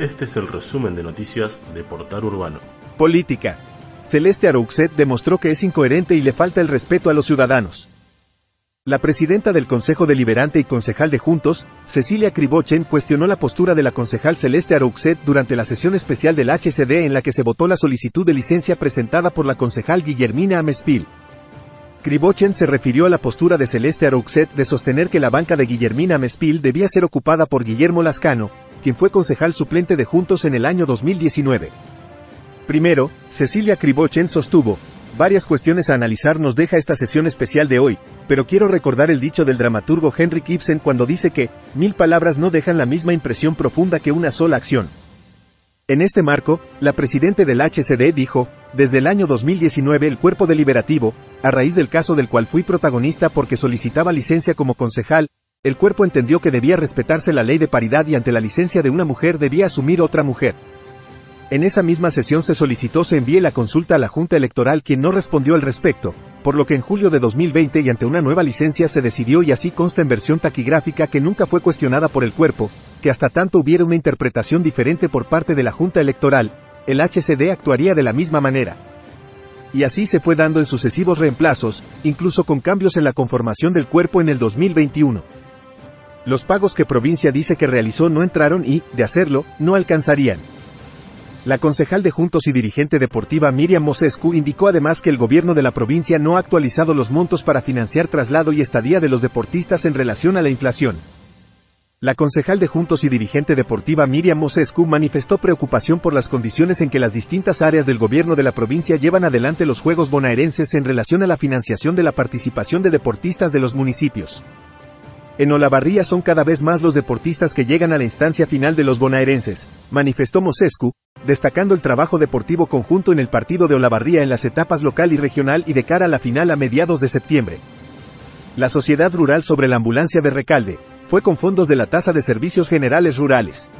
Este es el resumen de noticias de Portal Urbano. Política. Celeste Arouxet demostró que es incoherente y le falta el respeto a los ciudadanos. La presidenta del Consejo Deliberante y concejal de Juntos, Cecilia Cribochen, cuestionó la postura de la concejal Celeste Arouxet durante la sesión especial del HCD en la que se votó la solicitud de licencia presentada por la concejal Guillermina Amespil. Kribochen se refirió a la postura de Celeste Arouxet de sostener que la banca de Guillermina Amespil debía ser ocupada por Guillermo Lascano, quien fue concejal suplente de Juntos en el año 2019. Primero, Cecilia Kribochen sostuvo, varias cuestiones a analizar nos deja esta sesión especial de hoy, pero quiero recordar el dicho del dramaturgo Henrik Ibsen cuando dice que, mil palabras no dejan la misma impresión profunda que una sola acción. En este marco, la presidente del HCD dijo, desde el año 2019 el cuerpo deliberativo, a raíz del caso del cual fui protagonista porque solicitaba licencia como concejal, el cuerpo entendió que debía respetarse la ley de paridad y ante la licencia de una mujer debía asumir otra mujer. En esa misma sesión se solicitó se envíe la consulta a la Junta Electoral quien no respondió al respecto, por lo que en julio de 2020 y ante una nueva licencia se decidió y así consta en versión taquigráfica que nunca fue cuestionada por el cuerpo, que hasta tanto hubiera una interpretación diferente por parte de la Junta Electoral, el HCD actuaría de la misma manera. Y así se fue dando en sucesivos reemplazos, incluso con cambios en la conformación del cuerpo en el 2021. Los pagos que provincia dice que realizó no entraron y, de hacerlo, no alcanzarían. La concejal de Juntos y dirigente deportiva Miriam Mosescu indicó además que el gobierno de la provincia no ha actualizado los montos para financiar traslado y estadía de los deportistas en relación a la inflación. La concejal de Juntos y dirigente deportiva Miriam Mosescu manifestó preocupación por las condiciones en que las distintas áreas del gobierno de la provincia llevan adelante los Juegos Bonaerenses en relación a la financiación de la participación de deportistas de los municipios. En Olavarría son cada vez más los deportistas que llegan a la instancia final de los bonaerenses, manifestó Mosescu, destacando el trabajo deportivo conjunto en el partido de Olavarría en las etapas local y regional y de cara a la final a mediados de septiembre. La Sociedad Rural sobre la Ambulancia de Recalde, fue con fondos de la Tasa de Servicios Generales Rurales.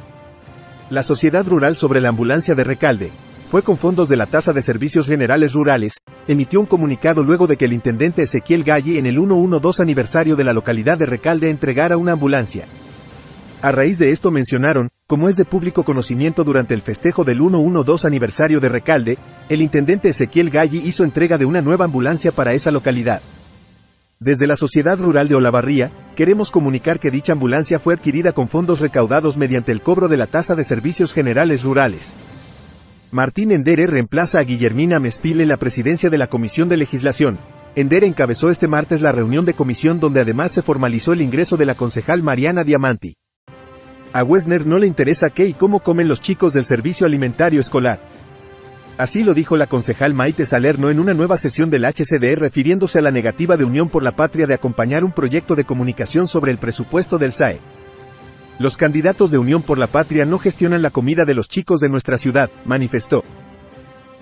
La Sociedad Rural sobre la Ambulancia de Recalde, fue con fondos de la Tasa de Servicios Generales Rurales, emitió un comunicado luego de que el intendente Ezequiel Galli en el 112 aniversario de la localidad de Recalde entregara una ambulancia. A raíz de esto mencionaron, como es de público conocimiento durante el festejo del 112 aniversario de Recalde, el intendente Ezequiel Galli hizo entrega de una nueva ambulancia para esa localidad. Desde la Sociedad Rural de Olavarría, queremos comunicar que dicha ambulancia fue adquirida con fondos recaudados mediante el cobro de la tasa de servicios generales rurales. Martín Endere reemplaza a Guillermina Mespil en la presidencia de la Comisión de Legislación. Endere encabezó este martes la reunión de comisión donde además se formalizó el ingreso de la concejal Mariana Diamanti. A Wesner no le interesa qué y cómo comen los chicos del servicio alimentario escolar. Así lo dijo la concejal Maite Salerno en una nueva sesión del HCD refiriéndose a la negativa de Unión por la Patria de acompañar un proyecto de comunicación sobre el presupuesto del SAE. Los candidatos de Unión por la Patria no gestionan la comida de los chicos de nuestra ciudad, manifestó.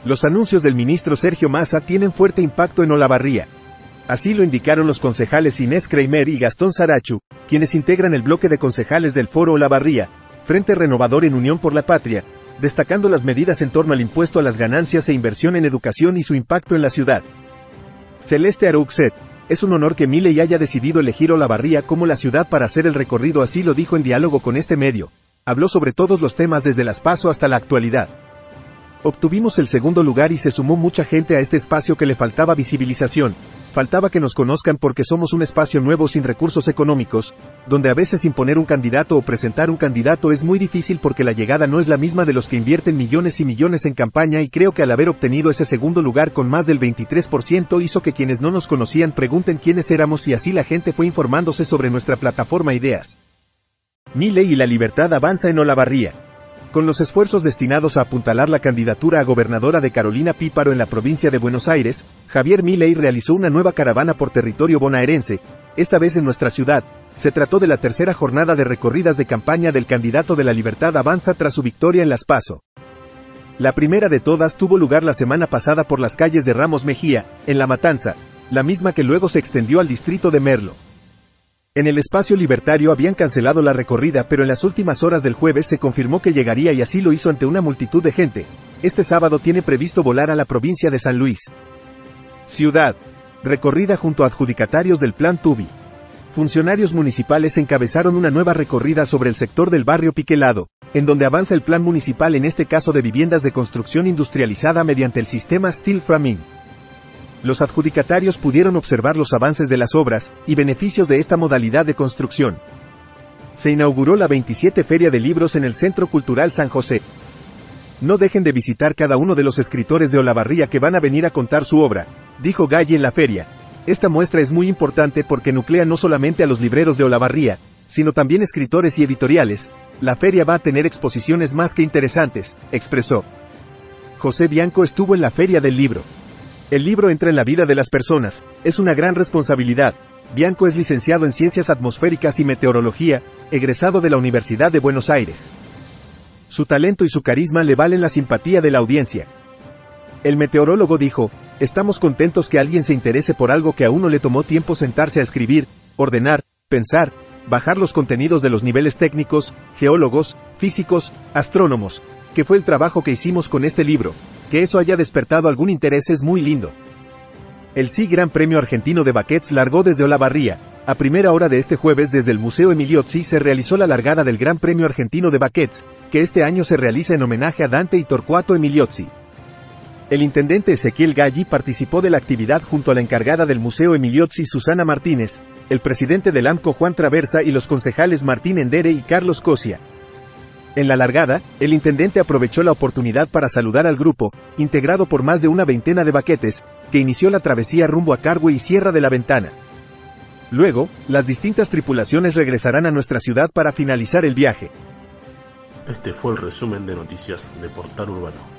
Los anuncios del ministro Sergio Massa tienen fuerte impacto en Olavarría. Así lo indicaron los concejales Inés Kramer y Gastón Sarachu, quienes integran el bloque de concejales del Foro Olavarría, Frente Renovador en Unión por la Patria, destacando las medidas en torno al impuesto a las ganancias e inversión en educación y su impacto en la ciudad. Celeste Arouxet, es un honor que Miley haya decidido elegir Olavarría como la ciudad para hacer el recorrido, así lo dijo en diálogo con este medio. Habló sobre todos los temas desde las PASO hasta la actualidad. Obtuvimos el segundo lugar y se sumó mucha gente a este espacio que le faltaba visibilización, faltaba que nos conozcan porque somos un espacio nuevo sin recursos económicos, donde a veces imponer un candidato o presentar un candidato es muy difícil porque la llegada no es la misma de los que invierten millones y millones en campaña y creo que al haber obtenido ese segundo lugar con más del 23% hizo que quienes no nos conocían pregunten quiénes éramos y así la gente fue informándose sobre nuestra plataforma Ideas. Mi ley y la libertad avanza en Olavarría. Con los esfuerzos destinados a apuntalar la candidatura a gobernadora de Carolina Píparo en la provincia de Buenos Aires, Javier Milei realizó una nueva caravana por territorio bonaerense, esta vez en nuestra ciudad. Se trató de la tercera jornada de recorridas de campaña del candidato de la Libertad Avanza tras su victoria en Las Paso. La primera de todas tuvo lugar la semana pasada por las calles de Ramos Mejía, en La Matanza, la misma que luego se extendió al distrito de Merlo. En el espacio libertario habían cancelado la recorrida, pero en las últimas horas del jueves se confirmó que llegaría y así lo hizo ante una multitud de gente. Este sábado tiene previsto volar a la provincia de San Luis. Ciudad. Recorrida junto a adjudicatarios del Plan Tubi. Funcionarios municipales encabezaron una nueva recorrida sobre el sector del barrio Piquelado, en donde avanza el plan municipal en este caso de viviendas de construcción industrializada mediante el sistema Steel Framing. Los adjudicatarios pudieron observar los avances de las obras y beneficios de esta modalidad de construcción. Se inauguró la 27 Feria de Libros en el Centro Cultural San José. No dejen de visitar cada uno de los escritores de Olavarría que van a venir a contar su obra, dijo Galli en la feria. Esta muestra es muy importante porque nuclea no solamente a los libreros de Olavarría, sino también escritores y editoriales. La feria va a tener exposiciones más que interesantes, expresó. José Bianco estuvo en la feria del libro. El libro entra en la vida de las personas, es una gran responsabilidad. Bianco es licenciado en Ciencias Atmosféricas y Meteorología, egresado de la Universidad de Buenos Aires. Su talento y su carisma le valen la simpatía de la audiencia. El meteorólogo dijo, estamos contentos que alguien se interese por algo que a uno le tomó tiempo sentarse a escribir, ordenar, pensar, bajar los contenidos de los niveles técnicos, geólogos, físicos, astrónomos, que fue el trabajo que hicimos con este libro, que eso haya despertado algún interés es muy lindo. El sí Gran Premio Argentino de Baquets largó desde Olavarría. A primera hora de este jueves desde el Museo Emiliozzi se realizó la largada del Gran Premio Argentino de Baquets, que este año se realiza en homenaje a Dante y Torcuato Emiliozzi. El intendente Ezequiel Galli participó de la actividad junto a la encargada del Museo Emiliozzi Susana Martínez, el presidente del AMCO Juan Traversa y los concejales Martín Endere y Carlos Cosia. En la largada, el intendente aprovechó la oportunidad para saludar al grupo, integrado por más de una veintena de baquetes, que inició la travesía rumbo a Cargue y Sierra de la Ventana. Luego, las distintas tripulaciones regresarán a nuestra ciudad para finalizar el viaje. Este fue el resumen de noticias de Portal Urbano.